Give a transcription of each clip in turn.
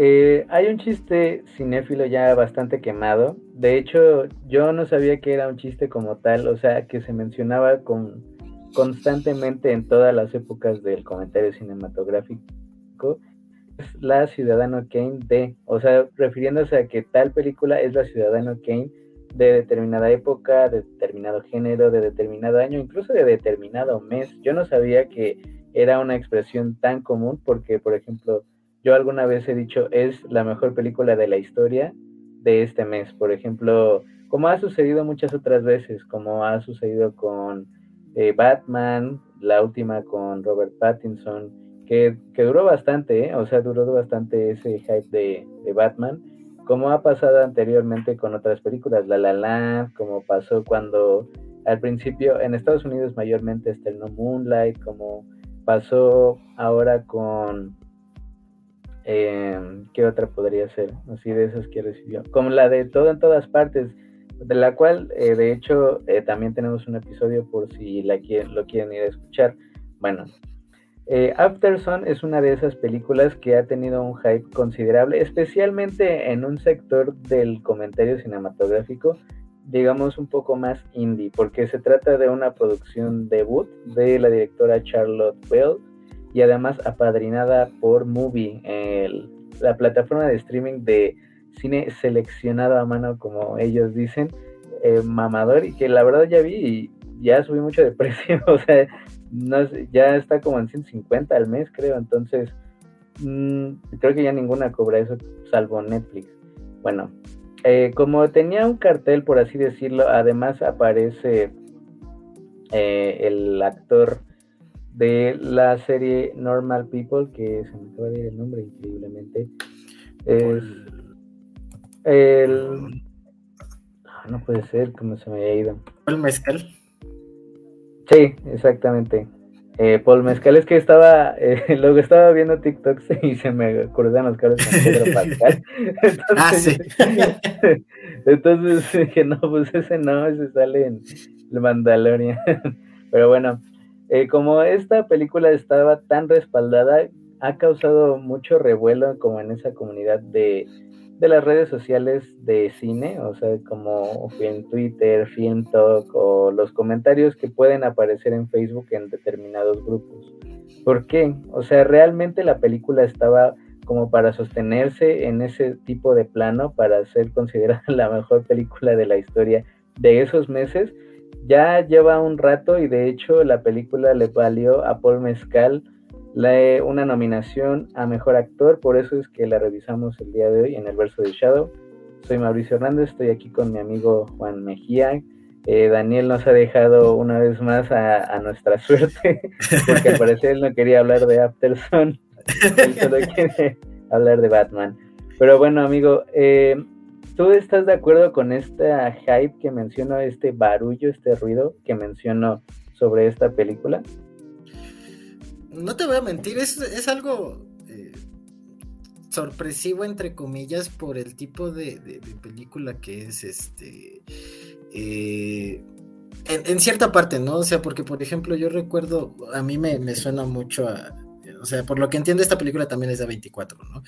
Eh, hay un chiste cinéfilo ya bastante quemado. De hecho, yo no sabía que era un chiste como tal, o sea, que se mencionaba con, constantemente en todas las épocas del comentario cinematográfico. Es la Ciudadano Kane de, o sea, refiriéndose a que tal película es la Ciudadano Kane de determinada época, de determinado género, de determinado año, incluso de determinado mes. Yo no sabía que era una expresión tan común porque, por ejemplo, yo alguna vez he dicho es la mejor película de la historia de este mes. Por ejemplo, como ha sucedido muchas otras veces, como ha sucedido con eh, Batman, la última con Robert Pattinson, que, duró bastante, ¿eh? o sea, duró bastante ese hype de, de Batman como ha pasado anteriormente con otras películas, La La Land, como pasó cuando al principio en Estados Unidos mayormente estrenó Moonlight, como pasó ahora con eh, ¿qué otra podría ser? Así de esas que recibió, como la de todo en todas partes, de la cual eh, de hecho eh, también tenemos un episodio por si la quieren, lo quieren ir a escuchar. Bueno, eh, Afterson es una de esas películas que ha tenido un hype considerable, especialmente en un sector del comentario cinematográfico, digamos un poco más indie, porque se trata de una producción debut de la directora Charlotte Bell y además apadrinada por Movie, la plataforma de streaming de cine seleccionado a mano, como ellos dicen, eh, mamador, y que la verdad ya vi y ya subí mucho de precio, o sea, no ya está como en 150 al mes, creo. Entonces, mm, creo que ya ninguna cobra eso, salvo Netflix. Bueno, eh, como tenía un cartel, por así decirlo, además aparece eh, el actor de la serie Normal People, que se me acaba de ir el nombre increíblemente. Es el. Ah, no puede ser, como se me haya ido. ¿El mezcal? Sí, exactamente. Eh, Paul Mezcal es que estaba, eh, luego estaba viendo TikToks y se me acordaban los cables con Pedro Pascal. Entonces, ah, sí. entonces dije, no, pues ese no, ese sale en el Mandalorian. Pero bueno, eh, como esta película estaba tan respaldada, ha causado mucho revuelo como en esa comunidad de de las redes sociales de cine, o sea, como en Twitter, Film Talk o los comentarios que pueden aparecer en Facebook en determinados grupos. ¿Por qué? O sea, realmente la película estaba como para sostenerse en ese tipo de plano, para ser considerada la mejor película de la historia de esos meses. Ya lleva un rato y de hecho la película le valió a Paul Mezcal una nominación a Mejor Actor, por eso es que la revisamos el día de hoy en el verso de Shadow. Soy Mauricio Hernández, estoy aquí con mi amigo Juan Mejía. Eh, Daniel nos ha dejado una vez más a, nuestra suerte, porque al parecer él no quería hablar de Afterson, él solo quiere hablar de Batman. Pero bueno, amigo, eh, ¿tú estás de acuerdo con esta hype que menciono, este barullo, este ruido que menciono sobre esta película? no te voy a mentir, es, algo eh, sorpresivo, entre comillas, por el tipo de, película que es este. Eh, en, cierta parte, ¿no? O sea, porque, por ejemplo, yo recuerdo, a mí me, suena mucho a. O sea, por lo que entiendo, esta película también es de A24, ¿no?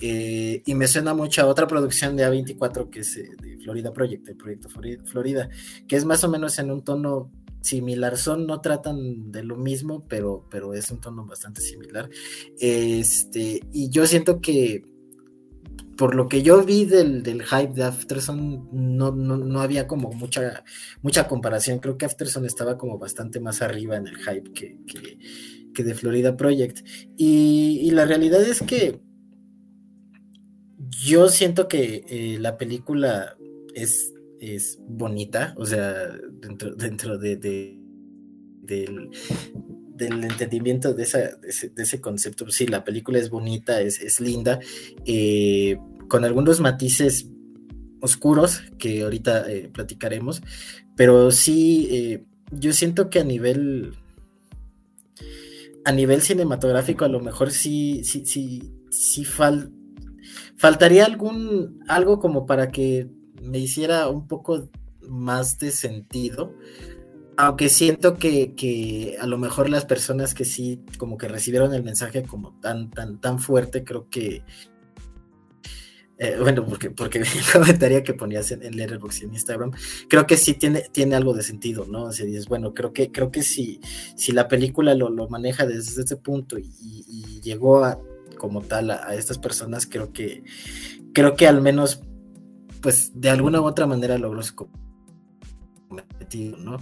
Eh, y me suena mucho a otra producción de A24 que es de Florida Project, el proyecto Florida, que es más o menos en un tono similar. Son, no tratan de lo mismo, pero, pero es un tono bastante similar. Este, y yo siento que por lo que yo vi del, hype de Afterson, no, no, había como mucha, mucha comparación. Creo que Afterson estaba como bastante más arriba en el hype que, de Florida Project. Y, la realidad es que yo siento que eh, la película es es bonita, o sea, dentro, dentro de, del, entendimiento de, ese, concepto, sí, la película es bonita, es, linda, eh, con algunos matices oscuros que ahorita eh, platicaremos, pero sí, yo siento que a nivel a nivel cinematográfico a lo mejor sí, sí, sí, sí faltaría algún algo como para que me hiciera un poco más de sentido. Aunque siento que, a lo mejor las personas que sí como que recibieron el mensaje como tan, tan, tan fuerte, creo que eh, bueno, porque, porque el comentario que ponías en, en Letterboxd en Instagram, creo que sí tiene, tiene algo de sentido, ¿no? O sea, bueno, creo que, creo que si, si la película lo, lo maneja desde ese punto y, y llegó a, como tal a, a, estas personas, creo que, creo que al menos, pues, de alguna u otra manera logró su cometido, ¿no?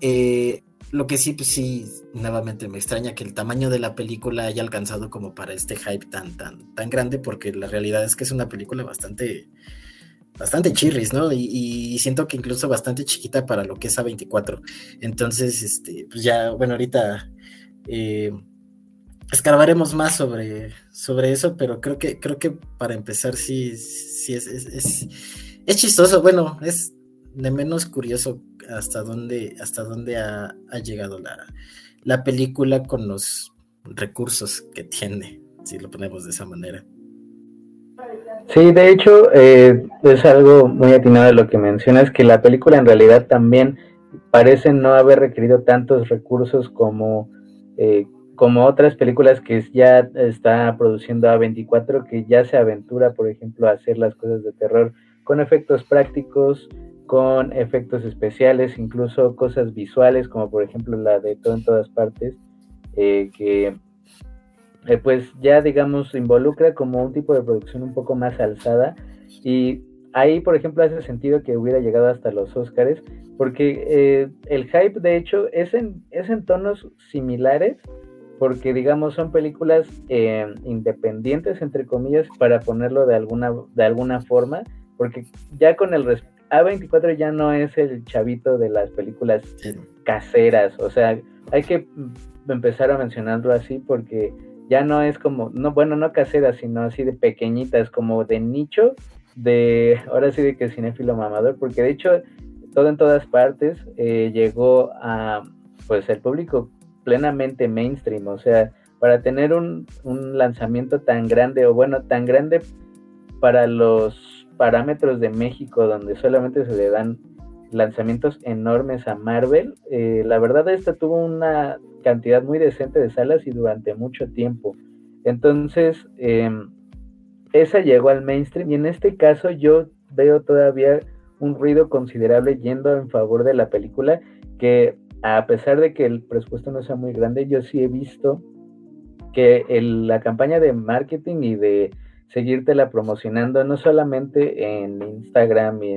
Eh, lo que sí, pues sí, nuevamente me extraña que el tamaño de la película haya alcanzado como para este hype tan, tan, tan grande, porque la realidad es que es una película bastante, bastante chirris, ¿no? Y, siento que incluso bastante chiquita para lo que es A24. Entonces, este, pues ya, bueno, ahorita eh, escarbaremos más sobre, sobre eso, pero creo que, creo que para empezar sí, sí es, es, es, es chistoso, bueno, es de menos curioso hasta dónde, hasta dónde ha, ha llegado la, la, película con los recursos que tiene, si lo ponemos de esa manera. Sí, de hecho, eh, es algo muy atinado de lo que mencionas, que la película en realidad también parece no haber requerido tantos recursos como, eh, como otras películas que ya está produciendo A24, que ya se aventura, por ejemplo, a hacer las cosas de terror con efectos prácticos, con efectos especiales, incluso cosas visuales, como por ejemplo la de todo en todas partes, eh, que eh, pues ya digamos involucra como un tipo de producción un poco más alzada. Y ahí por ejemplo hace sentido que hubiera llegado hasta los Oscars porque eh, el hype de hecho es en, es en tonos similares porque digamos son películas independientes entre comillas para ponerlo de alguna, de alguna forma porque ya con el a24 ya no es el chavito de las películas caseras, o sea, hay que empezar a mencionarlo así porque ya no es como, no, bueno, no caseras, sino así de pequeñitas, como de nicho, de, ahora sí de que cinéfilo mamador, porque de hecho, todo en todas partes eh, llegó a, pues, el público plenamente mainstream, o sea, para tener un, un lanzamiento tan grande, o bueno, tan grande para los parámetros de México, donde solamente se le dan lanzamientos enormes a Marvel, eh, la verdad esta tuvo una cantidad muy decente de salas y durante mucho tiempo. Entonces, eh, esa llegó al mainstream y en este caso yo veo todavía un ruido considerable yendo en favor de la película, que a pesar de que el presupuesto no sea muy grande, yo sí he visto que la campaña de marketing y de seguírtela promocionando no solamente en Instagram y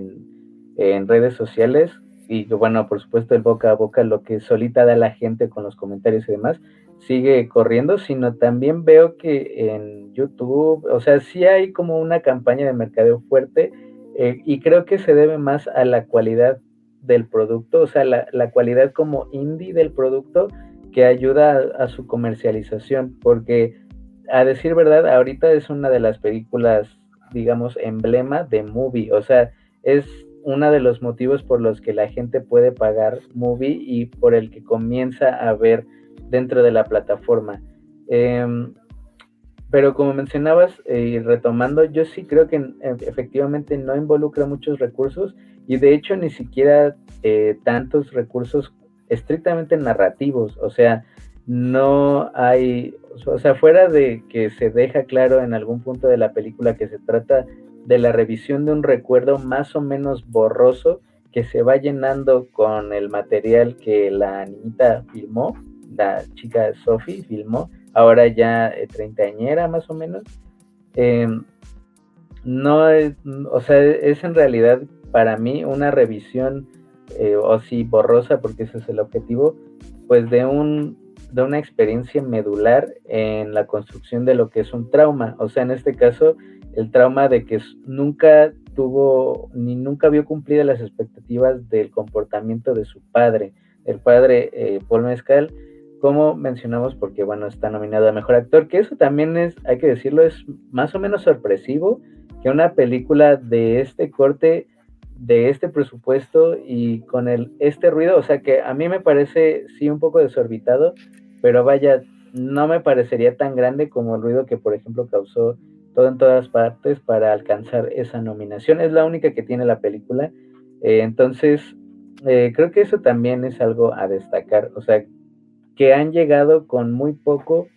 en, redes sociales, y bueno, por supuesto el boca a boca, lo que solita da la gente con los comentarios y demás, sigue corriendo, sino también veo que en YouTube, o sea, sí hay como una campaña de mercadeo fuerte eh, y creo que se debe más a la cualidad del producto, o sea, la, la cualidad como indie del producto que ayuda a su comercialización, porque a decir verdad, ahorita es una de las películas, digamos, emblema de movie. O sea, es uno de los motivos por los que la gente puede pagar movie y por el que comienza a ver dentro de la plataforma. Eh, pero como mencionabas eh, y retomando, yo sí creo que efectivamente no involucra muchos recursos y de hecho ni siquiera eh, tantos recursos estrictamente narrativos. O sea, no hay, o sea, fuera de que se deja claro en algún punto de la película que se trata de la revisión de un recuerdo más o menos borroso que se va llenando con el material que la niñita filmó, la chica Sophie filmó, ahora ya eh, treintañera más o menos. Em, no es, o sea, es en realidad para mí una revisión, eh, o sí, borrosa, porque ese es el objetivo, pues de un de una experiencia medular en la construcción de lo que es un trauma. O sea, en este caso, el trauma de que nunca tuvo ni nunca vio cumplidas las expectativas del comportamiento de su padre, el padre eh, Paul Mezcal, como mencionamos, porque bueno, está nominado a mejor actor, que eso también es, hay que decirlo, es más o menos sorpresivo que una película de este corte, de este presupuesto y con el, este ruido, o sea que a mí me parece sí un poco desorbitado, pero vaya, no me parecería tan grande como el ruido que, por ejemplo, causó todo en todas partes para alcanzar esa nominación. Es la única que tiene la película. Eh, entonces, eh, creo que eso también es algo a destacar. O sea, que han llegado con muy poco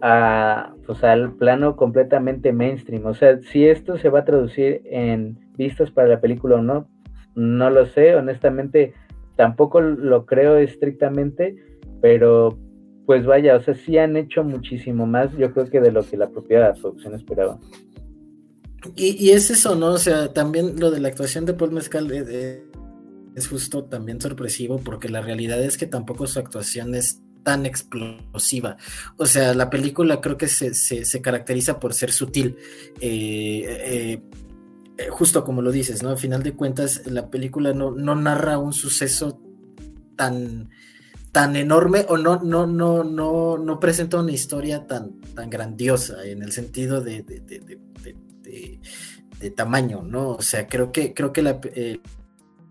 a, pues, al plano completamente mainstream. O sea, si esto se va a traducir en vistas para la película o no, no lo sé, honestamente tampoco lo creo estrictamente, pero pues vaya, o sea, sí han hecho muchísimo más, yo creo que de lo que la propia producción esperaba. Y, es eso, ¿no? O sea, también lo de la actuación de Paul Mezcal eh, eh, es justo también sorpresivo porque la realidad es que tampoco su actuación es tan explosiva. O sea, la película creo que se, caracteriza por ser sutil. Eh, justo como lo dices, ¿no? Al final de cuentas, la película no, no narra un suceso tan tan enorme o no, no, no, no, no presenta una historia tan, tan grandiosa en el sentido de, de, tamaño, ¿no? O sea, creo que, creo que la, eh,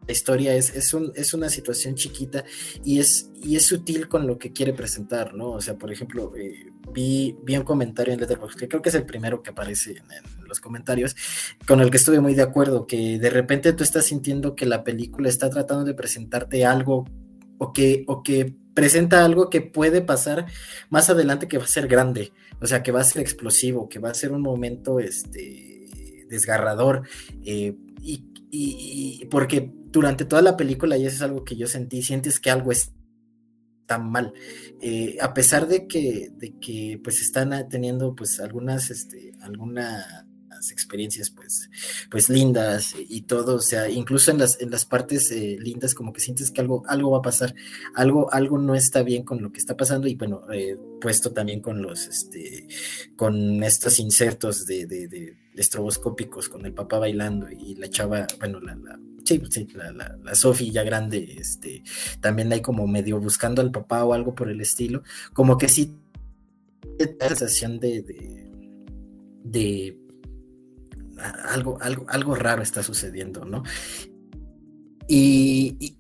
historia es, es, un, es, una situación chiquita y es, y es sutil con lo que quiere presentar, ¿no? O sea, por ejemplo, eh, vi, vi, un comentario en Letterboxd, que creo que es el primero que aparece en, en, los comentarios, con el que estuve muy de acuerdo, que de repente tú estás sintiendo que la película está tratando de presentarte algo o que, o que presenta algo que puede pasar más adelante que va a ser grande, o sea, que va a ser explosivo, que va a ser un momento este, desgarrador, eh, y, porque durante toda la película, y eso es algo que yo sentí, sientes que algo es tan mal, eh, a pesar de que, de que pues están teniendo pues algunas, este, alguna experiencias pues, pues lindas y todo, o sea, incluso en las, en las partes eh, lindas como que sientes que algo, algo va a pasar, algo, algo no está bien con lo que está pasando y bueno, eh, puesto también con los, este, con estos insertos de, de, estroboscópicos con el papá bailando y la chava, bueno, la, la sí, sí, la, la, la Sophie ya grande, este, también hay como medio buscando al papá o algo por el estilo, como que sí, la sensación de, de algo, algo, algo raro está sucediendo, ¿no? Y,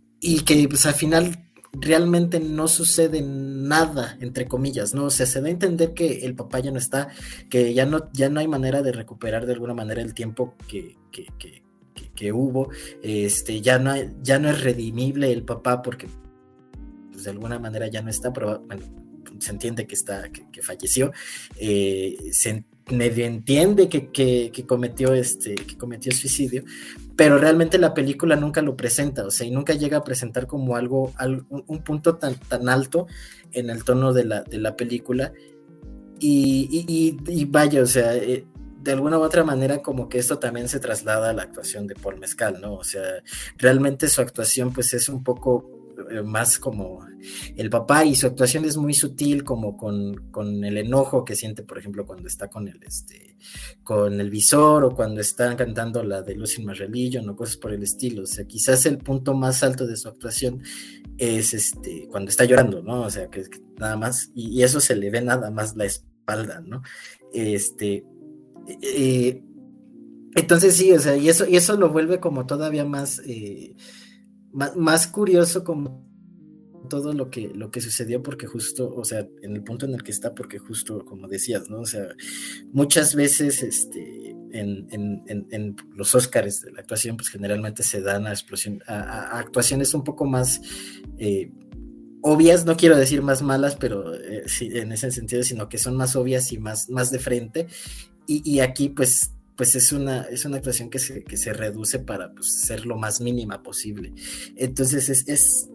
que pues al final realmente no sucede nada, entre comillas, ¿no? O sea, se da a entender que el papá ya no está, que ya no, ya no hay manera de recuperar de alguna manera el tiempo que, que, hubo, este, ya no, ya no es redimible el papá porque pues, de alguna manera ya no está, pero bueno, se entiende que está, que, falleció, eh, medio entiende que, cometió este, que cometió suicidio, pero realmente la película nunca lo presenta, o sea, y nunca llega a presentar como algo, un, punto tan, tan alto en el tono de la, de la película. Y, vaya, o sea, eh, de alguna u otra manera como que esto también se traslada a la actuación de Paul Mezcal, ¿no? O sea, realmente su actuación pues es un poco más como el papá y su actuación es muy sutil como con, el enojo que siente por ejemplo cuando está con el este con el visor o cuando están cantando la de Lucy My Religion o cosas por el estilo. O sea quizás el punto más alto de su actuación es este cuando está llorando no o sea que, nada más y, eso se le ve nada más la espalda no este eh, entonces sí, o sea, y eso, y eso lo vuelve como todavía más, eh, más, curioso como todo lo que, lo que sucedió porque justo, o sea, en el punto en el que está, porque justo como decías, ¿no? O sea, muchas veces este, en, en, los Óscares de la actuación, pues generalmente se dan a, explosión, a, actuaciones un poco más eh, obvias, no quiero decir más malas, pero eh, sí, en ese sentido, sino que son más obvias y más, más de frente. Y, y aquí pues pues es una, es una actuación que se, que se reduce para pues, ser lo más mínima posible. Entonces es, es,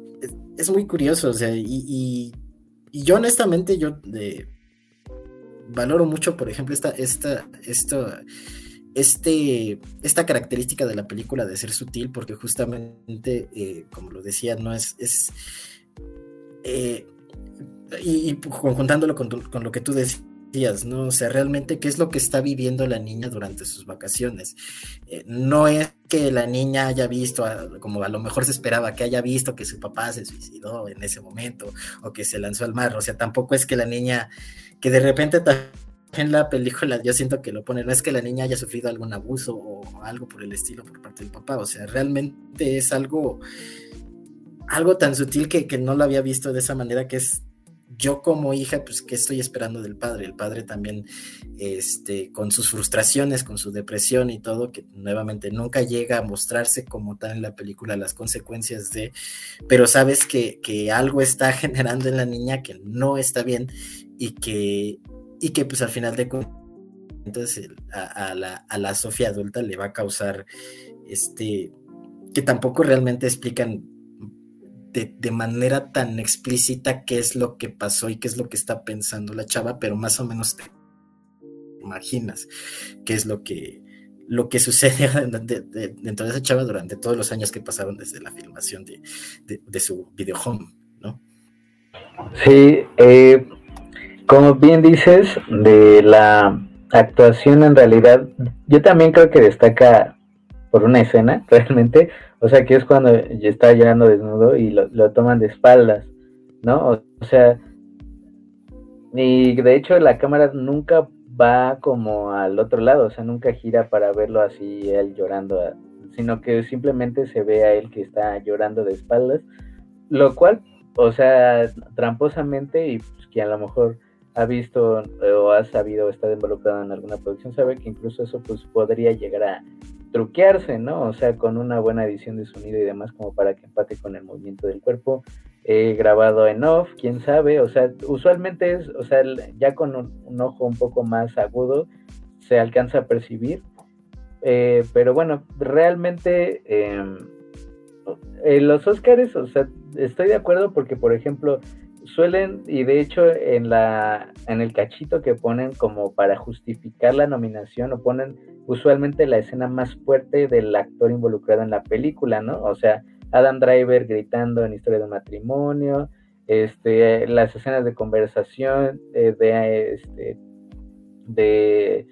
es muy curioso, o sea, y, y, yo honestamente, yo valoro mucho, por ejemplo, esta, esta, esta, este, esta característica de la película de ser sutil, porque justamente, eh, como lo decía, no es... es eh, y, y, conjuntándolo con, con, lo que tú decías, ¿no? O sea, realmente qué es lo que está viviendo la niña durante sus vacaciones. Eh, no es que la niña haya visto, como a lo mejor se esperaba, que haya visto que su papá se suicidó en ese momento o que se lanzó al mar. O sea, tampoco es que la niña, que de repente en la película yo siento que lo pone, no es que la niña haya sufrido algún abuso o algo por el estilo por parte del papá. O sea, realmente es algo algo tan sutil que, que no lo había visto de esa manera que es yo como hija, pues, ¿qué estoy esperando del padre? El padre también, este, con sus frustraciones, con su depresión y todo, que nuevamente nunca llega a mostrarse como tal en la película las consecuencias de, pero sabes que, algo está generando en la niña que no está bien y que, y que pues al final de cuentas a, la, a la Sofía adulta le va a causar este que tampoco realmente explican de, manera tan explícita qué es lo que pasó y qué es lo que está pensando la chava, pero más o menos te imaginas qué es lo que, lo que sucede dentro de esa chava durante todos los años que pasaron desde la filmación de, su video home, ¿no? Sí, eh, como bien dices, de la actuación en realidad, yo también creo que destaca por una escena, realmente, o sea, que es cuando ya está llorando desnudo y lo, toman de espaldas, ¿no? O, sea, y de hecho la cámara nunca va como al otro lado, o sea, nunca gira para verlo así, él llorando, sino que simplemente se ve a él que está llorando de espaldas, lo cual, o sea, tramposamente y pues, que a lo mejor ha visto o ha sabido o está involucrado en alguna producción, sabe que incluso eso pues podría llegar a truquearse, ¿no? O sea, con una buena edición de sonido y demás como para que empate con el movimiento del cuerpo. He grabado en off, quién sabe, o sea, usualmente es, o sea, ya con un, ojo un poco más agudo se alcanza a percibir, eh, pero bueno, realmente em, los Oscars, o sea, estoy de acuerdo porque, por ejemplo, suelen, y de hecho en la en el cachito que ponen como para justificar la nominación, o ponen usualmente la escena más fuerte del actor involucrado en la película, ¿no? O sea, Adam Driver gritando en Historia de matrimonio, este, las escenas de conversación eh, de, este, de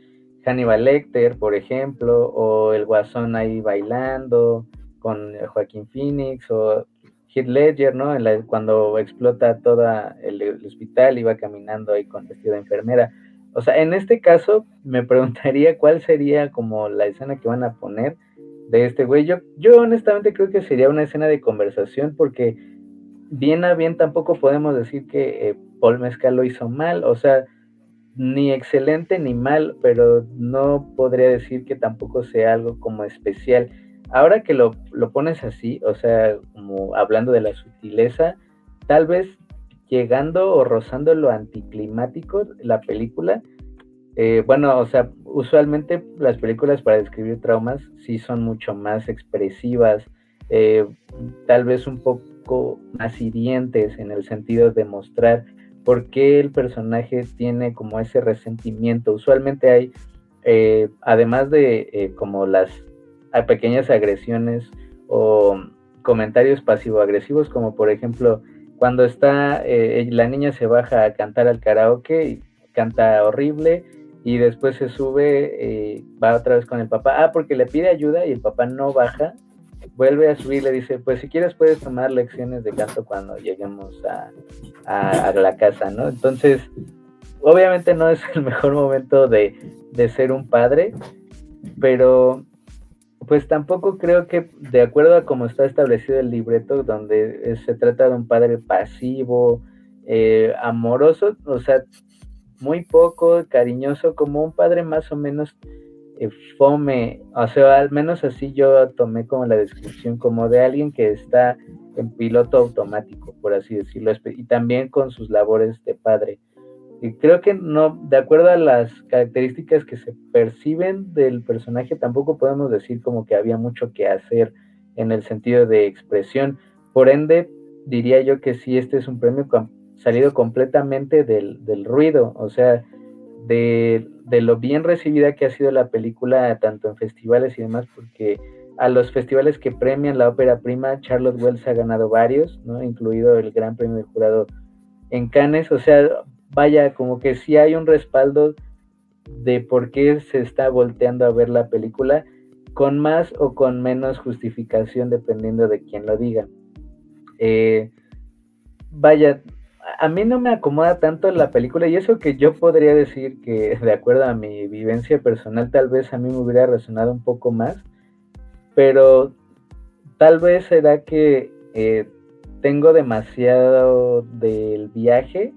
Hannibal Lecter, por ejemplo, o el Guasón ahí bailando con Joaquín Phoenix, o Heath Ledger, ¿no? cuando explota todo el, hospital y va caminando ahí con vestido de enfermera. O sea, en este caso me preguntaría cuál sería como la escena que van a poner de este güey. Yo, yo honestamente creo que sería una escena de conversación porque bien a bien tampoco podemos decir que eh, Paul Mezcal lo hizo mal, o sea, ni excelente ni mal, pero no podría decir que tampoco sea algo como especial ahora que lo, pones así, o sea, como hablando de la sutileza, tal vez llegando o rozando lo anticlimático, la película, eh, bueno, o sea, usualmente las películas para describir traumas sí son mucho más expresivas, eh, tal vez un poco más hirientes en el sentido de mostrar por qué el personaje tiene como ese resentimiento. Usualmente hay, eh, además de como las a pequeñas agresiones o comentarios pasivo-agresivos, como por ejemplo cuando está eh, la niña se baja a cantar al karaoke y canta horrible y después se sube, eh, va otra vez con el papá, ah, porque le pide ayuda y el papá no baja, vuelve a subir, le dice, pues si quieres puedes tomar lecciones de canto cuando lleguemos a, a la casa, ¿no? Entonces, obviamente no es el mejor momento de, de ser un padre, pero pues tampoco creo que, de acuerdo a cómo está establecido el libreto, donde se trata de un padre pasivo, eh, amoroso, o sea, muy poco cariñoso, como un padre más o menos eh, fome, o sea, al menos así yo tomé como la descripción, como de alguien que está en piloto automático, por así decirlo, y también con sus labores de padre. Creo que no, de acuerdo a las características que se perciben del personaje, tampoco podemos decir como que había mucho que hacer en el sentido de expresión. Por ende, diría yo que sí, este es un premio salido completamente del, ruido, o sea, de, de, lo bien recibida que ha sido la película, tanto en festivales y demás, porque a los festivales que premian la ópera prima, Charlotte Wells ha ganado varios, ¿no? incluido el Gran Premio de Jurado en Cannes, o sea, vaya, como que sí hay un respaldo de por qué se está volteando a ver la película, con más o con menos justificación dependiendo de quién lo diga. Eh, vaya, a mí no me acomoda tanto la película y eso que yo podría decir que de acuerdo a mi vivencia personal tal vez a mí me hubiera resonado un poco más, pero tal vez será que eh, tengo demasiado del viaje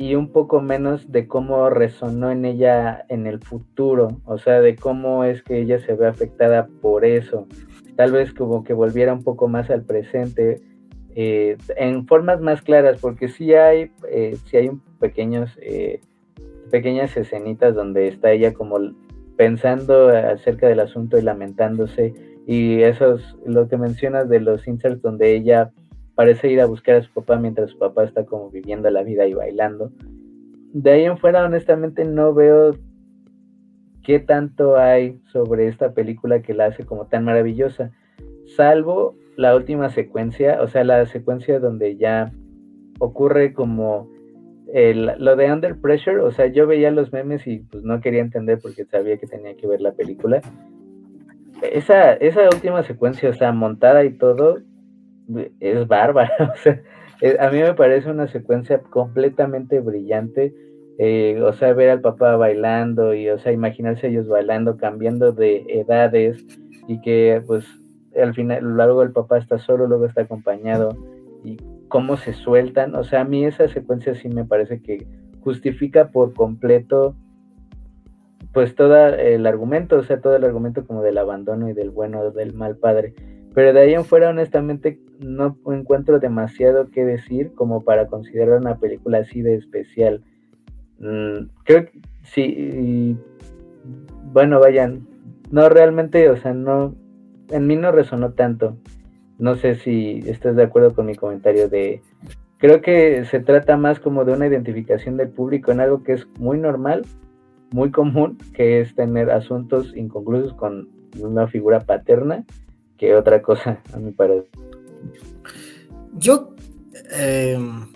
y un poco menos de cómo resonó en ella en el futuro, o sea, de cómo es que ella se ve afectada por eso. Tal vez como que volviera un poco más al presente, eh, en formas más claras, porque sí hay, eh, sí hay pequeños eh, pequeñas escenitas donde está ella como pensando acerca del asunto y lamentándose. Y eso es lo que mencionas de los inserts donde ella parece ir a buscar a su papá mientras su papá está como viviendo la vida y bailando. De ahí en fuera, honestamente, no veo qué tanto hay sobre esta película que la hace como tan maravillosa, salvo la última secuencia, o sea, la secuencia donde ya ocurre como lo de Under Pressure, o sea, yo veía los memes y pues no quería entender porque sabía que tenía que ver la película. Esa, esa última secuencia, o sea, montada y todo, es bárbara. O sea, a mí me parece una secuencia completamente brillante. Eh, o sea, ver al papá bailando y, o sea, imaginarse ellos bailando, cambiando de edades y que, pues, al final, a lo largo del papá está solo, luego está acompañado y cómo se sueltan. O sea, a mí esa secuencia sí me parece que justifica por completo pues todo el argumento, o sea, todo el argumento como del abandono y del bueno, del mal padre. Pero de ahí en fuera, honestamente, no encuentro demasiado que decir como para considerar una película así de especial. Mm, creo que sí, bueno, vayan, no realmente, o sea, no, en mí no resonó tanto. No sé si estás de acuerdo con mi comentario de... Creo que se trata más como de una identificación del público en algo que es muy normal, muy común, que es tener asuntos inconclusos con una figura paterna, que otra cosa, a mi parecer. Yo, em,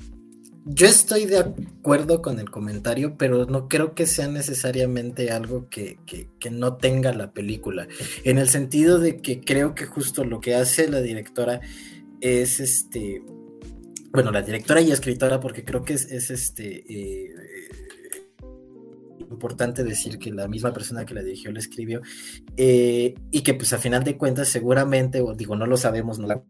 yo estoy de acuerdo con el comentario, pero no creo que sea necesariamente algo que, no tenga la película. En el sentido de que creo que justo lo que hace la directora es este. Bueno, la directora y escritora, porque creo que es, este. Eh, importante decir que la misma persona que la dirigió la escribió eh, y que pues a final de cuentas seguramente, o digo, no lo sabemos, no la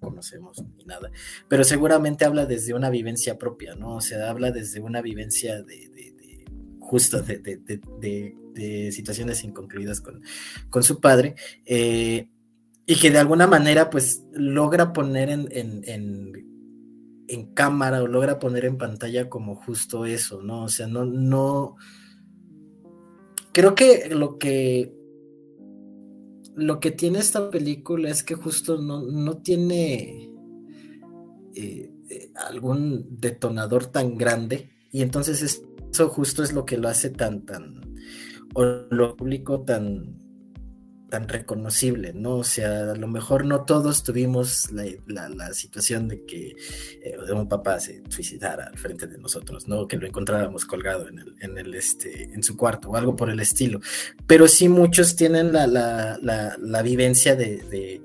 conocemos ni nada, pero seguramente habla desde una vivencia propia, ¿no? O sea, habla desde una vivencia de, justo de, situaciones inconcluidas con, con su padre, eh, y que de alguna manera pues logra poner en, en, en, cámara o logra poner en pantalla como justo eso, ¿no? O sea, no, creo que lo que lo que tiene esta película es que justo no, tiene eh, eh, algún detonador tan grande y entonces eso justo es lo que lo hace tan, tan, o lo público tan, tan reconocible, ¿no? O sea, a lo mejor no todos tuvimos la, situación de que eh, un papá se suicidara al frente de nosotros, ¿no? Que lo encontráramos colgado en, el, en, el, este, en su cuarto o algo por el estilo. Pero sí muchos tienen la, vivencia de,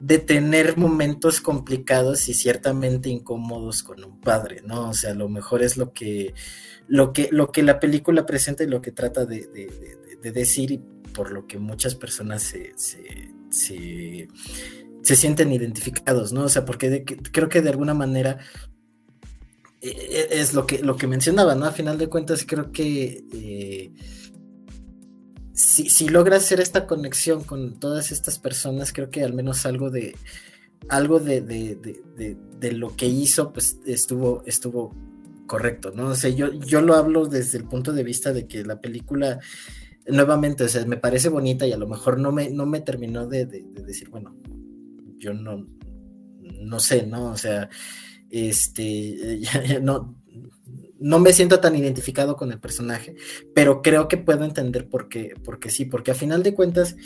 de, tener momentos complicados y ciertamente incómodos con un padre, ¿no? O sea, a lo mejor es lo que, lo que, lo que la película presenta y lo que trata de, de decir y por lo que muchas personas se, se, sienten identificados, ¿no? O sea, porque creo que de alguna manera e, e, es lo que, lo que mencionaba, ¿no? A final de cuentas, creo que eh, si, si logra hacer esta conexión con todas estas personas, creo que al menos algo de algo de, de, lo que hizo, pues estuvo, estuvo correcto, ¿no? O sea, yo, yo lo hablo desde el punto de vista de que la película nuevamente, o sea, me parece bonita y a lo mejor no me, no me terminó de, decir, bueno, yo no, no sé, ¿no? O sea, este, no, no me siento tan identificado con el personaje, pero creo que puedo entender por qué, porque sí, porque a final de cuentas,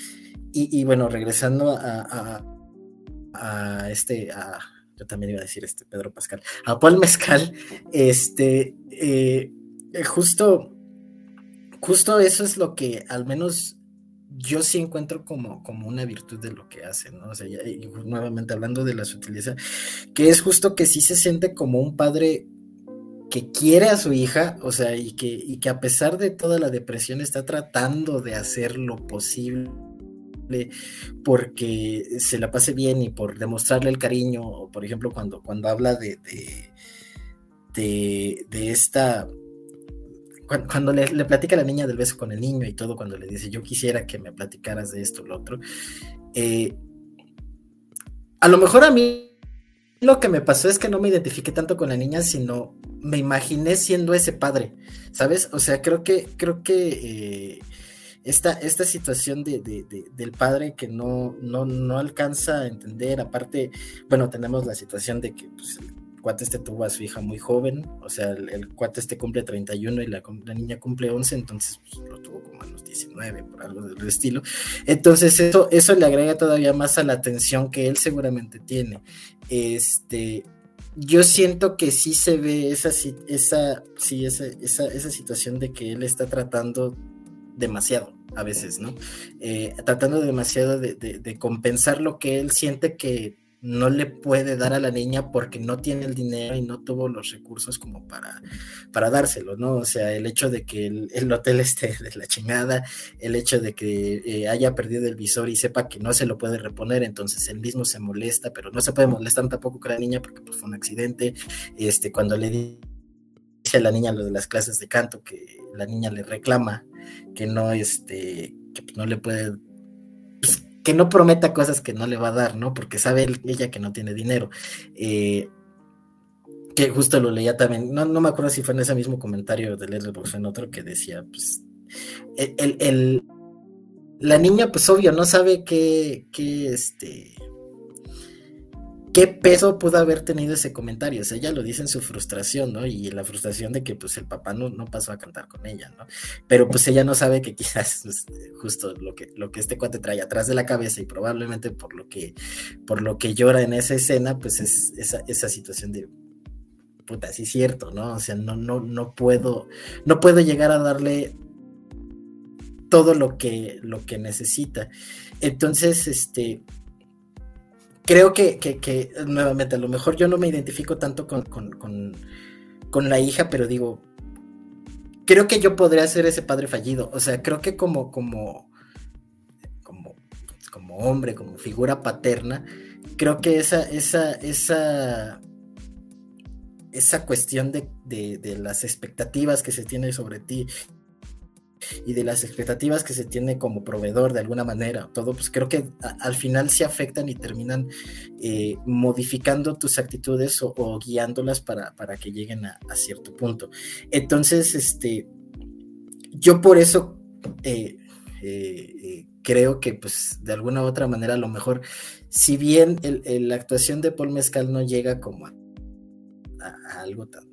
y, bueno, regresando a, a, este, a, yo también iba a decir este, Pedro Pascal, a Paul Mezcal, este, eh, justo justo eso es lo que al menos yo sí encuentro como, como una virtud de lo que hace, ¿no? O sea, nuevamente hablando de la sutileza, que es justo que sí se siente como un padre que quiere a su hija, o sea, y que, y que a pesar de toda la depresión está tratando de hacer lo posible porque se la pase bien y por demostrarle el cariño, o por ejemplo cuando, cuando habla de, de, de esta cuando, le, platica a la niña del beso con el niño y todo, cuando le dice, yo quisiera que me platicaras de esto, lo otro, eh, a lo mejor a mí lo que me pasó es que no me identifiqué tanto con la niña, sino me imaginé siendo ese padre, ¿sabes? O sea, creo que, creo que eh, esta, esta situación de, del padre que no, no, no alcanza a entender, aparte, bueno, tenemos la situación de que pues, cuate este tuvo a su hija muy joven, o sea, el, cuate este cumple 31 y la, la niña cumple 11, entonces pues, lo tuvo como a los 19, por algo del estilo. Entonces, eso, eso le agrega todavía más a la atención que él seguramente tiene. Este, yo siento que sí se ve esa, esa, sí, esa, esa, situación de que él está tratando demasiado a veces, ¿no? Eh, tratando demasiado de, de, compensar lo que él siente que no le puede dar a la niña porque no tiene el dinero y no tuvo los recursos como para, para dárselo, ¿no? O sea, el hecho de que el, hotel esté de la chingada, el hecho de que eh, haya perdido el visor y sepa que no se lo puede reponer, entonces él mismo se molesta, pero no se puede molestar tampoco con la niña porque pues, fue un accidente, este, cuando le dice a la niña lo de las clases de canto, que la niña le reclama que no, este, que pues, no le puede que no prometa cosas que no le va a dar, ¿no? Porque sabe ella que no tiene dinero. Eh, que justo lo leía también, no, no me acuerdo si fue en ese mismo comentario de Letterboxd en otro que decía, pues, el, la niña, pues obvio, no sabe qué, qué, este, qué peso pudo haber tenido ese comentario. O sea, ella lo dice en su frustración, ¿no? Y la frustración de que pues el papá no, no pasó a cantar con ella, ¿no? Pero pues ella no sabe que quizás pues, justo lo que, lo que este cuate trae atrás de la cabeza y probablemente por lo que, por lo que llora en esa escena, pues es esa, situación de puta, sí es cierto, ¿no? O sea, no, no, no puedo, no puedo llegar a darle todo lo que, lo que necesita. Entonces, este, creo que, nuevamente, a lo mejor yo no me identifico tanto con, la hija, pero digo, creo que yo podría ser ese padre fallido. O sea, creo que como, como, como, como hombre, como figura paterna, creo que esa, esa, esa, esa cuestión de, de las expectativas que se tiene sobre ti y de las expectativas que se tiene como proveedor de alguna manera, todo, pues creo que al final se afectan y terminan eh, modificando tus actitudes o, guiándolas para, para, que lleguen a, cierto punto. Entonces, este, yo por eso eh, eh, creo que pues de alguna u otra manera a lo mejor, si bien la actuación de Paul Mezcal no llega como a, algo tan,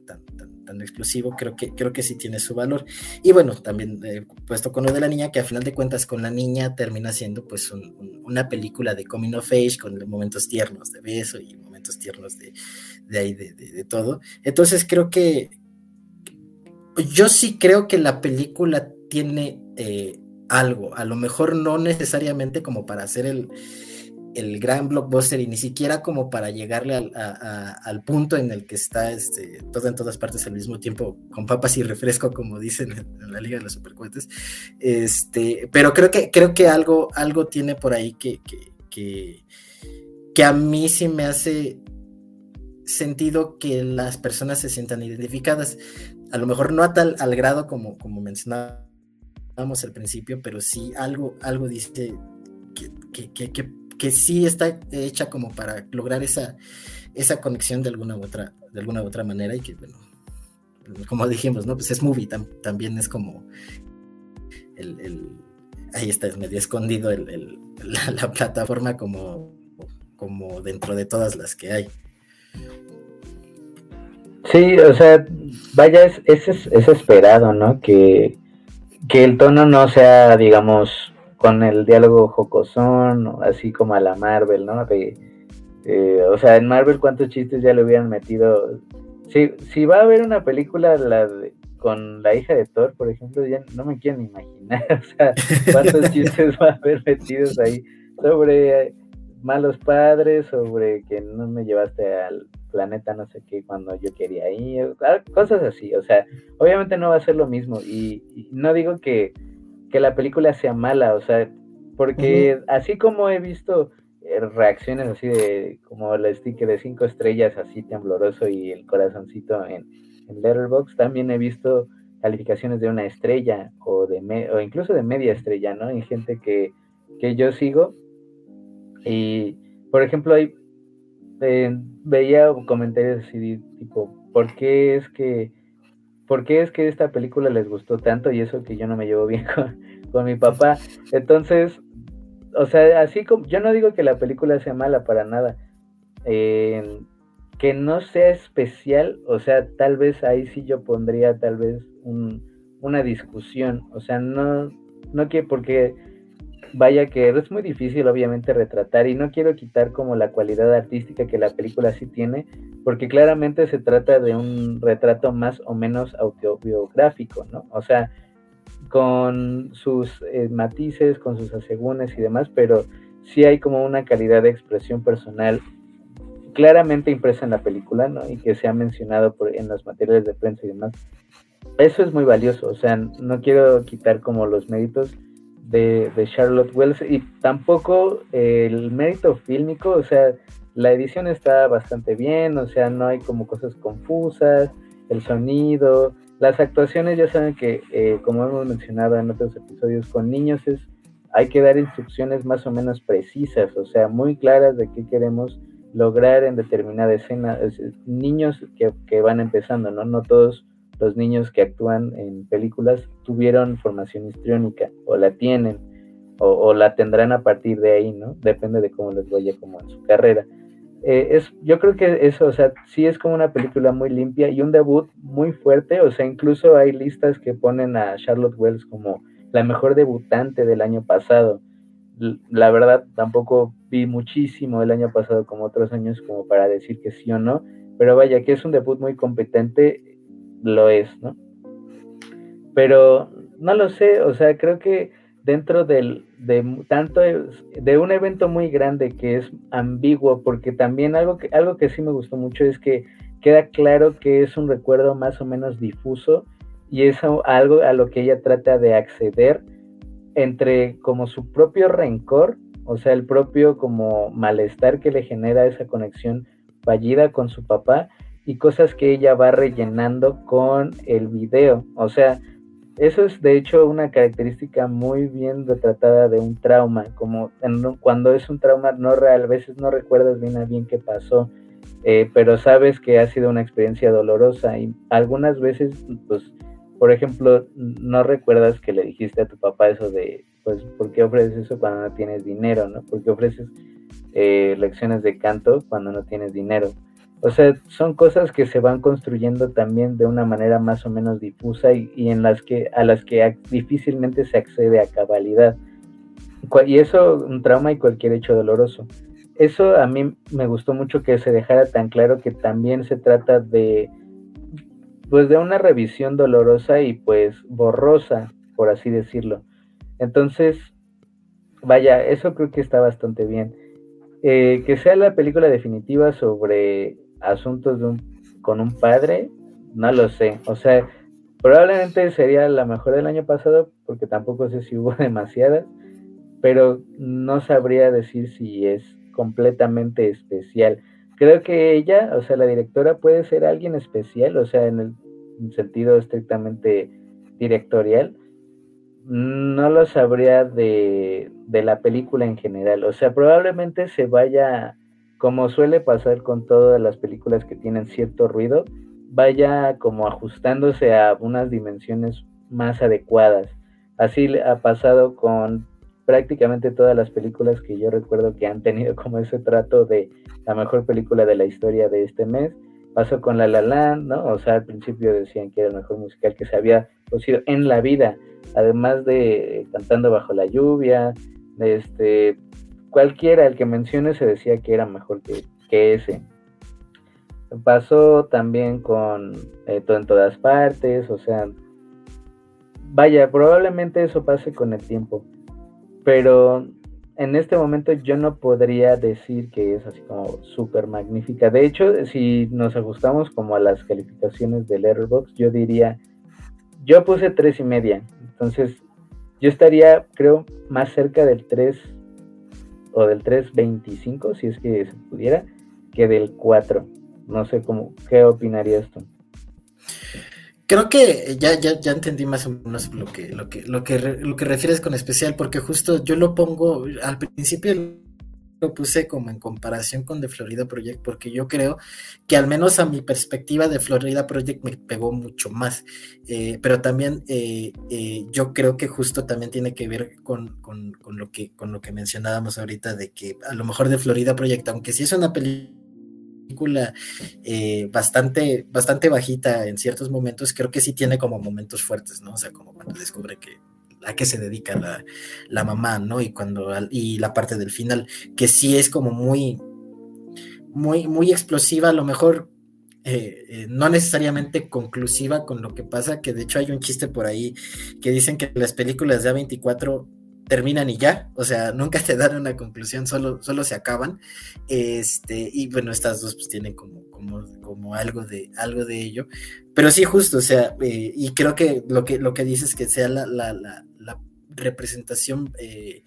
explosivo, creo que, creo que sí tiene su valor. Y bueno, también eh, puesto con lo de la niña, que a final de cuentas con la niña termina siendo pues una película de coming of age, con momentos tiernos de beso y momentos tiernos de, de ahí, de, de, todo. Entonces creo que yo sí creo que la película tiene eh, algo, a lo mejor no necesariamente como para hacer el el gran blockbuster y ni siquiera como para llegarle al, punto en el que está este, todo en todas partes al mismo tiempo, con papas y refresco, como dicen en, la Liga de los Supercuetes. Este, pero creo que, creo que algo, algo tiene por ahí que, que, que, a mí sí me hace sentido que las personas se sientan identificadas. A lo mejor no a tal al grado como, como mencionábamos al principio, pero sí algo, algo dice que, que, que, que sí está hecha como para lograr esa, esa conexión de alguna u otra, de alguna otra manera y que, bueno, como dijimos, ¿no? Pues es movie, también es como ahí está, es medio escondido la, plataforma como, como dentro de todas las que hay. Sí, o sea, vaya, es, es, es esperado, ¿no? Que, que el tono no sea, digamos, con el diálogo jocosón, así como a la Marvel, ¿no? Eh, o sea, en Marvel cuántos chistes ya le hubieran metido. Si, si va a haber una película la con la hija de Thor, por ejemplo, ya no me quiero ni imaginar, o sea, cuántos chistes va a haber metidos ahí sobre malos padres, sobre que no me llevaste al planeta no sé qué cuando yo quería ir, cosas así, o sea, obviamente no va a ser lo mismo y no digo que que la película sea mala, o sea, porque así como he visto eh, reacciones así de como el sticker de cinco estrellas así tembloroso y el corazoncito en, en Letterboxd, también he visto calificaciones de una estrella o de o incluso de media estrella, ¿no? En gente que, que yo sigo y por ejemplo hay eh, veía comentarios así tipo, ¿por qué es que por qué es que esta película les gustó tanto y eso que yo no me llevo bien con, mi papá? Entonces, o sea, así como yo no digo que la película sea mala para nada, que no sea especial, o sea, tal vez ahí sí yo pondría tal vez una discusión, o sea, no, no que porque vaya que es muy difícil obviamente retratar y no quiero quitar como la cualidad artística que la película sí tiene, porque claramente se trata de un retrato más o menos autobiográfico, ¿no? O sea, con sus eh, matices, con sus asegúnes y demás, pero sí hay como una calidad de expresión personal claramente impresa en la película, ¿no? Y que se ha mencionado por, en los materiales de prensa y demás. Eso es muy valioso, o sea, no quiero quitar como los méritos, de, Charlotte Wells y tampoco el mérito fílmico, o sea, la edición está bastante bien, o sea, no hay como cosas confusas, el sonido, las actuaciones ya saben que, eh, como hemos mencionado en otros episodios, con niños es, hay que dar instrucciones más o menos precisas, o sea, muy claras de qué queremos lograr en determinada escena. niños que, que van empezando, ¿no? No todos los niños que actúan en películas tuvieron formación histriónica o la tienen o, la tendrán a partir de ahí, ¿no? Depende de cómo les vaya como en su carrera. Eh, es, yo creo que eso, o sea, sí es como una película muy limpia y un debut muy fuerte, o sea, incluso hay listas que ponen a Charlotte Wells como la mejor debutante del año pasado. La verdad, tampoco vi muchísimo el año pasado como otros años como para decir que sí o no, pero vaya que es un debut muy competente lo es, ¿no? Pero no lo sé, o sea, creo que dentro del, de tanto de un evento muy grande que es ambiguo, porque también algo que, algo que sí me gustó mucho es que queda claro que es un recuerdo más o menos difuso y es algo a lo que ella trata de acceder entre como su propio rencor, o sea, el propio como malestar que le genera esa conexión fallida con su papá y cosas que ella va rellenando con el video. O sea, eso es de hecho una característica muy bien retratada de un trauma, como cuando es un trauma no real, a veces no recuerdas bien a bien qué pasó, eh, pero sabes que ha sido una experiencia dolorosa y algunas veces, pues, por ejemplo, no recuerdas que le dijiste a tu papá eso de, pues, ¿por qué ofreces eso cuando no tienes dinero, no? ¿Por qué ofreces eh, lecciones de canto cuando no tienes dinero? O sea, son cosas que se van construyendo también de una manera más o menos difusa y, en las que a las que difícilmente se accede a cabalidad. Y eso, un trauma y cualquier hecho doloroso. Eso a mí me gustó mucho que se dejara tan claro que también se trata de pues de una revisión dolorosa y pues borrosa, por así decirlo. Entonces, vaya, eso creo que está bastante bien. Eh, que sea la película definitiva sobre asuntos de un, con un padre, no lo sé. O sea, probablemente sería la mejor del año pasado, porque tampoco sé si hubo demasiadas, pero no sabría decir si es completamente especial. Creo que ella, o sea, la directora puede ser alguien especial, o sea, en el sentido estrictamente directorial. No lo sabría de, de la película en general. O sea, probablemente se vaya como suele pasar con todas las películas que tienen cierto ruido, vaya como ajustándose a unas dimensiones más adecuadas. Así ha pasado con prácticamente todas las películas que yo recuerdo que han tenido como ese trato de la mejor película de la historia de este mes. Pasó con La La Land, ¿no? O sea, al principio decían que era el mejor musical que se había producido en la vida, además de Cantando bajo la lluvia, de este cualquiera, el que mencione, se decía que era mejor que, ese. Pasó también con eh, todo en todas partes, o sea, vaya, probablemente eso pase con el tiempo, pero en este momento yo no podría decir que es así como súper magnífica. De hecho, si nos ajustamos como a las calificaciones del Letterboxd, yo diría, yo puse tres y media, entonces yo estaría, creo, más cerca del 3 o del 3.25, si es que se pudiera, que del 4. No sé cómo, ¿qué opinarías tú? Creo que ya, ya, ya entendí más o menos lo que, lo que, lo que, lo que refieres con especial, porque justo yo lo pongo al principio lo puse como en comparación con The Florida Project, porque yo creo que al menos a mi perspectiva de Florida Project me pegó mucho más. Eh, pero también eh, eh, yo creo que justo también tiene que ver con, con, lo que, con lo que mencionábamos ahorita, de que a lo mejor de Florida Project, aunque sí es una película bastante, bastante bajita en ciertos momentos, creo que sí tiene como momentos fuertes, ¿no? O sea, como cuando descubre que a qué se dedica la, la, mamá, ¿no? Y cuando y la parte del final, que sí es como muy, muy, muy explosiva, a lo mejor eh, eh, no necesariamente conclusiva con lo que pasa, que de hecho hay un chiste por ahí que dicen que las películas de A24 terminan y ya, o sea, nunca te dan una conclusión, solo, solo se acaban. Este, y bueno, estas dos pues tienen como, como, como algo de, algo de ello. Pero sí, justo, o sea, eh, y creo que lo que, lo que dices que sea la, la, la, representación, eh,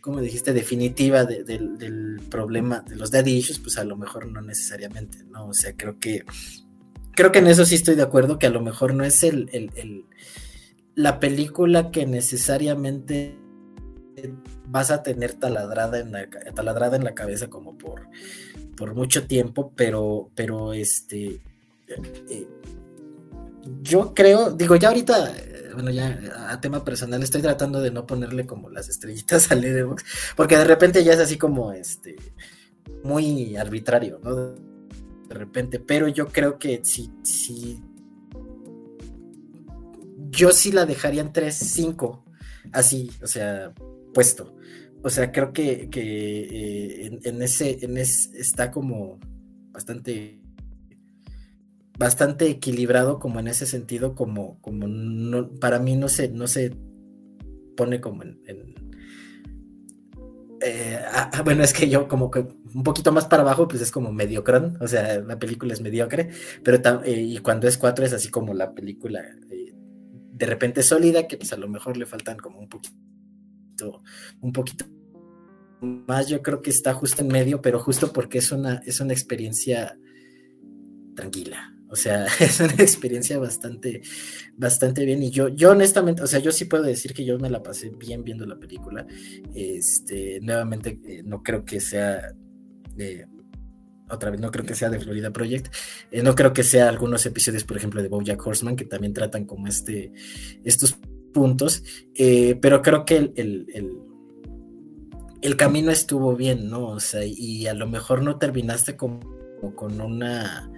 como dijiste, definitiva del problema de los daddy issues, pues a lo mejor no necesariamente, ¿no? O sea, creo que, creo que en eso sí estoy de acuerdo, que a lo mejor no es el, el, la película que necesariamente vas a tener taladrada en la, taladrada en la cabeza como por, por mucho tiempo, pero, pero este, eh, yo creo, digo, ya ahorita bueno, ya a tema personal estoy tratando de no ponerle como las estrellitas al Letterboxd, porque de repente ya es así como este muy arbitrario, ¿no? De repente, pero yo creo que sí, sí. Yo sí la dejaría en 3, 5, así, o sea, puesto. O sea, creo que, que eh, en, ese, en ese está como bastante bastante equilibrado como en ese sentido, como, como no, para mí no se, no se pone como en... Eh, ah, ah, bueno, es que yo como que un poquito más para abajo, pues es como mediocrón, o sea, la película es mediocre, pero eh, y cuando es cuatro es así como la película eh, de repente sólida, que pues a lo mejor le faltan como un poquito, un poquito más, yo creo que está justo en medio, pero justo porque es una, es una experiencia tranquila, o sea, es una experiencia bastante, bastante bien. Y yo, yo honestamente, o sea, yo sí puedo decir que yo me la pasé bien viendo la película. Este, nuevamente, eh, no creo que sea de, otra vez, no creo que sea de Florida Project. Eh, no creo que sea algunos episodios, por ejemplo, de Bojack Horseman, que también tratan como este, estos puntos. Eh, pero creo que el, el, el, camino estuvo bien, ¿no? O sea, y a lo mejor no terminaste como con una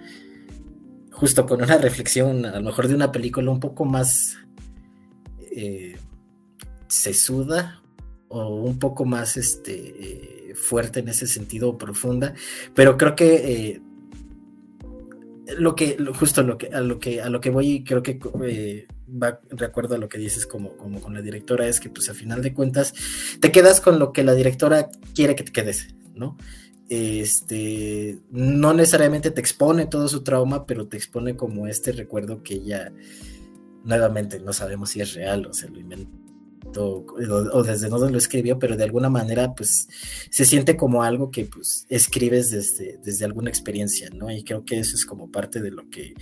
justo con una reflexión, a lo mejor de una película un poco más eh, sesuda o un poco más este, eh, fuerte en ese sentido, profunda, pero creo que eh, lo que justo lo que a lo que a lo que voy creo que va de acuerdo a lo que dices como, como con la directora es que pues a final de cuentas te quedas con lo que la directora quiere que te quedes no este, no necesariamente te expone todo su trauma, pero te expone como este recuerdo que ella, nuevamente, no sabemos si es real o se lo inventó o, desde dónde lo escribió, pero de alguna manera, pues, se siente como algo que, pues, escribes desde, desde alguna experiencia, ¿no? Y creo que eso es como parte de lo que,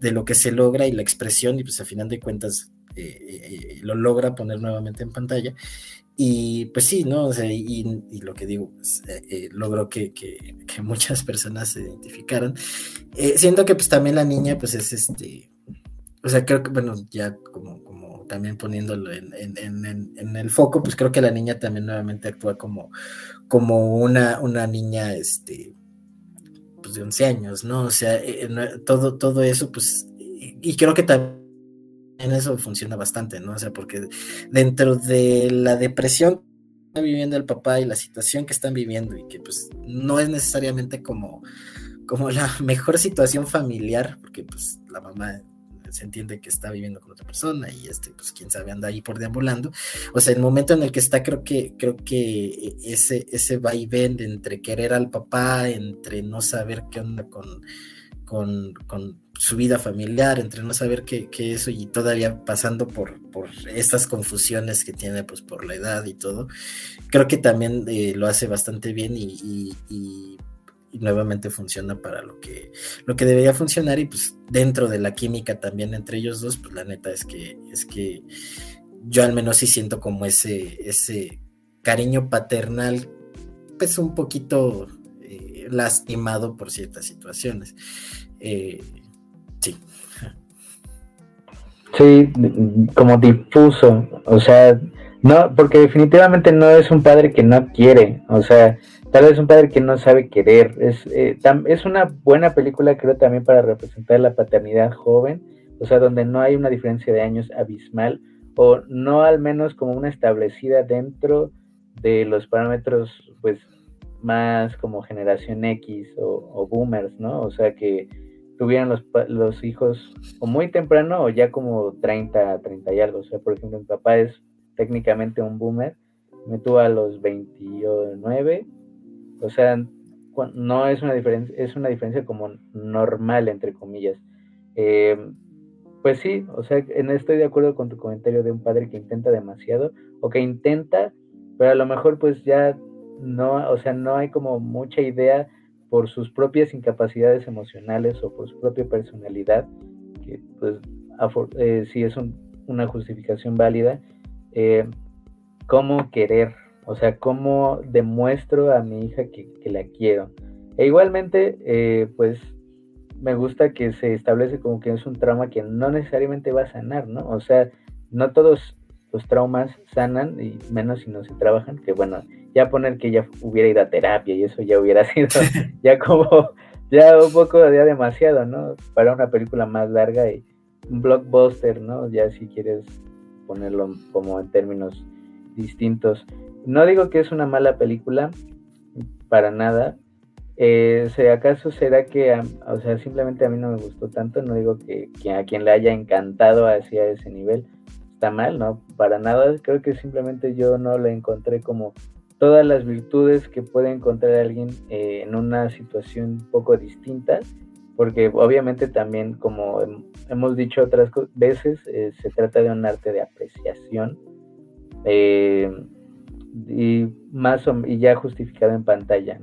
de lo que se logra y la expresión, y pues, a final de cuentas, eh, eh, lo logra poner nuevamente en pantalla. Y pues sí, ¿no? O sea, y, lo que digo, pues, eh, eh, logró que, muchas personas se identificaran. Eh, siento que pues también la niña, pues es este, o sea, creo que, bueno, ya como, como también poniéndolo en, el foco, pues creo que la niña también nuevamente actúa como, como una, una niña, este, pues de 11 años, ¿no? O sea, todo, todo eso, pues, y creo que también en eso funciona bastante, ¿no? O sea, porque dentro de la depresión que está viviendo el papá y la situación que están viviendo y que pues no es necesariamente como, como la mejor situación familiar, porque pues la mamá se entiende que está viviendo con otra persona y este, pues quién sabe, anda ahí por deambulando. O sea, el momento en el que está, creo que, creo que ese, ese vaivén entre querer al papá, entre no saber qué onda con, con su vida familiar, entre no saber qué, qué eso y todavía pasando por, por, estas confusiones que tiene pues por la edad y todo, creo que también eh, lo hace bastante bien y, nuevamente funciona para lo que, lo que debería funcionar y pues dentro de la química también entre ellos dos, pues la neta es que, es que yo al menos sí siento como ese, ese cariño paternal pues un poquito eh, lastimado por ciertas situaciones. Eh, sí. Sí, como difuso, o sea, no, porque definitivamente no es un padre que no quiere, o sea, tal vez un padre que no sabe querer. Es, eh, es una buena película, creo, también para representar la paternidad joven, o sea, donde no hay una diferencia de años abismal, o no al menos como una establecida dentro de los parámetros, pues, más como generación X o, o boomers, ¿no? O sea, que tuvieran los, los hijos o muy temprano o ya como 30, 30 y algo. O sea, por ejemplo, mi papá es técnicamente un boomer, me tuvo a los 29, o sea, no es una diferencia, es una diferencia como normal, entre comillas. Em, pues sí, o sea, estoy de acuerdo con tu comentario de un padre que intenta demasiado, o que intenta, pero a lo mejor pues ya no, o sea, no hay como mucha idea por sus propias incapacidades emocionales o por su propia personalidad, que pues eh, sí es una justificación válida, eh, cómo querer, o sea, cómo demuestro a mi hija que, la quiero. E igualmente, eh, pues me gusta que se establece como que es un trauma que no necesariamente va a sanar, ¿no? O sea, no todos los traumas sanan y menos si no se trabajan, que bueno, ya poner que ella hubiera ido a terapia y eso ya hubiera sido ya como, ya un poco, ya demasiado, ¿no? Para una película más larga y un blockbuster, ¿no? Ya si quieres ponerlo como en términos distintos. No digo que es una mala película, para nada. Eh, ¿Acaso será que, o sea, simplemente a mí no me gustó tanto? No digo que, que a quien le haya encantado hacia ese nivel está mal, ¿no? Para nada. Creo que simplemente yo no le encontré como todas las virtudes que puede encontrar alguien eh, en una situación un poco distinta, porque obviamente también, como hemos dicho otras veces, eh, se trata de un arte de apreciación eh, y más y ya justificado en pantalla.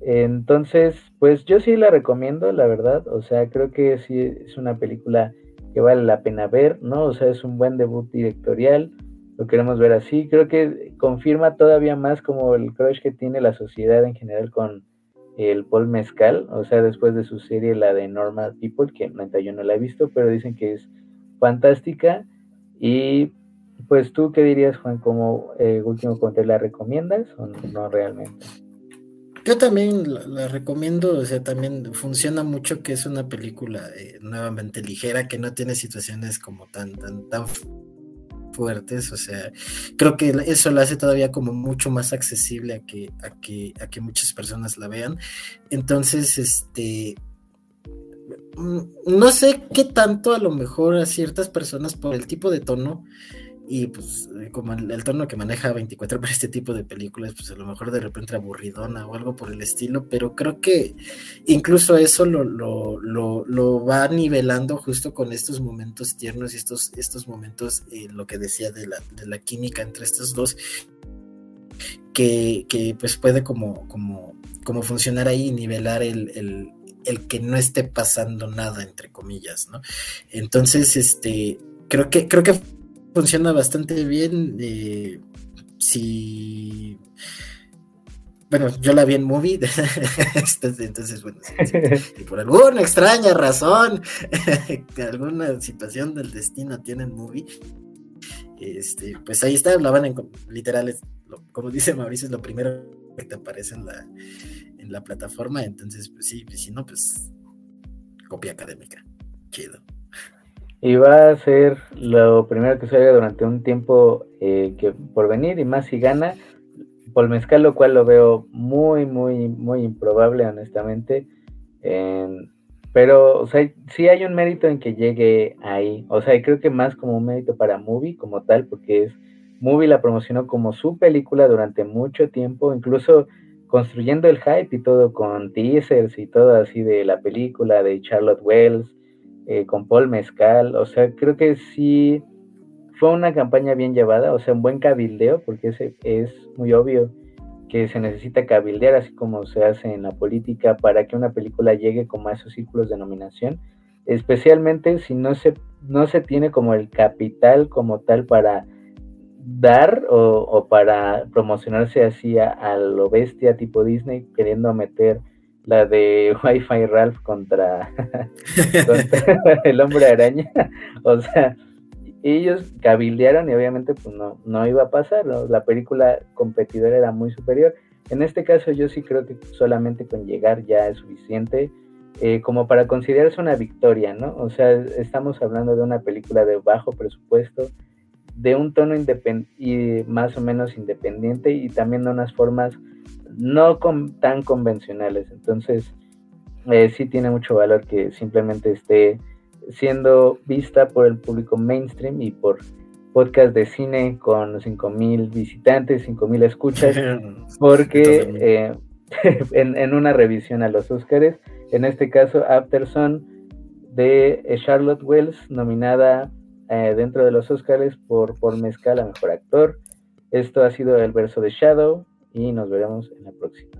Entonces, pues yo sí la recomiendo, la verdad, o sea, creo que sí es una película que vale la pena ver, ¿no? O sea, es un buen debut directorial, lo queremos ver así. Creo que confirma todavía más como el crush que tiene la sociedad en general con el Paul Mezcal, o sea, después de su serie, la de Normal People, que yo no la he visto, pero dicen que es fantástica. Y pues tú, ¿qué dirías, Juan? Como eh, último comentario, ¿la recomiendas o no realmente? Yo también la, recomiendo, o sea, también funciona mucho que es una película eh, nuevamente ligera, que no tiene situaciones como tan, tan, tan fuertes, o sea, creo que eso la hace todavía como mucho más accesible a que, a que, a que muchas personas la vean. Entonces, este, mm, no sé qué tanto a lo mejor a ciertas personas por el tipo de tono y pues eh, como el, tono que maneja 24 para este tipo de películas, pues a lo mejor de repente aburridona o algo por el estilo, pero creo que incluso eso lo, lo, lo, va nivelando justo con estos momentos tiernos y estos, estos momentos, eh, lo que decía de la, de la, química entre estos dos, que, que, pues puede como, como, como funcionar ahí y nivelar el, el, el que no esté pasando nada, entre comillas, ¿no? Entonces, este, creo que, creo que funciona bastante bien. Eh, si. Bueno, yo la vi en movie, entonces, bueno, y por alguna extraña razón, alguna situación del destino tienen movie, este, pues ahí está, hablaban en literales, como dice Mauricio, es lo primero que te aparece en la, en la plataforma, entonces, pues sí, si no, pues copia académica, chido y va a ser lo primero que salga durante un tiempo eh, que por venir y más si gana Paul Mezcal, lo cual lo veo muy, muy, muy improbable, honestamente. pero, o sea, sí hay un mérito en que llegue ahí. O sea, creo que más como un mérito para Movie como tal, porque es Movie la promocionó como su película durante mucho tiempo, incluso construyendo el hype y todo con teasers y todo así de la película de Charlotte Wells eh, con Paul Mezcal, o sea, creo que sí fue una campaña bien llevada, o sea, un buen cabildeo, porque ese es muy obvio que se necesita cabildear, así como se hace en la política, para que una película llegue como a esos círculos de nominación, especialmente si no se, no se tiene como el capital como tal para dar o, para promocionarse así a, lo bestia tipo Disney, queriendo meter la de Wi-Fi Ralph contra, el hombre araña. o sea, ellos cabildearon y obviamente pues no, no iba a pasar, la película competidora era muy superior. En este caso yo sí creo que solamente con llegar ya es suficiente eh, como para considerarse una victoria, ¿no? O sea, estamos hablando de una película de bajo presupuesto, de un tono y más o menos independiente y también de unas formas no tan convencionales. Entonces, eh, sí tiene mucho valor que simplemente esté siendo vista por el público mainstream y por podcast de cine con 5.000 visitantes, 5.000 escuchas, porque eh, en, en, una revisión a los Oscars, en este caso Afterson de Charlotte Wells, nominada eh, dentro de los Oscars por, por Mezcal a Mejor Actor. Esto ha sido el verso de Shadow y nos veremos en la próxima.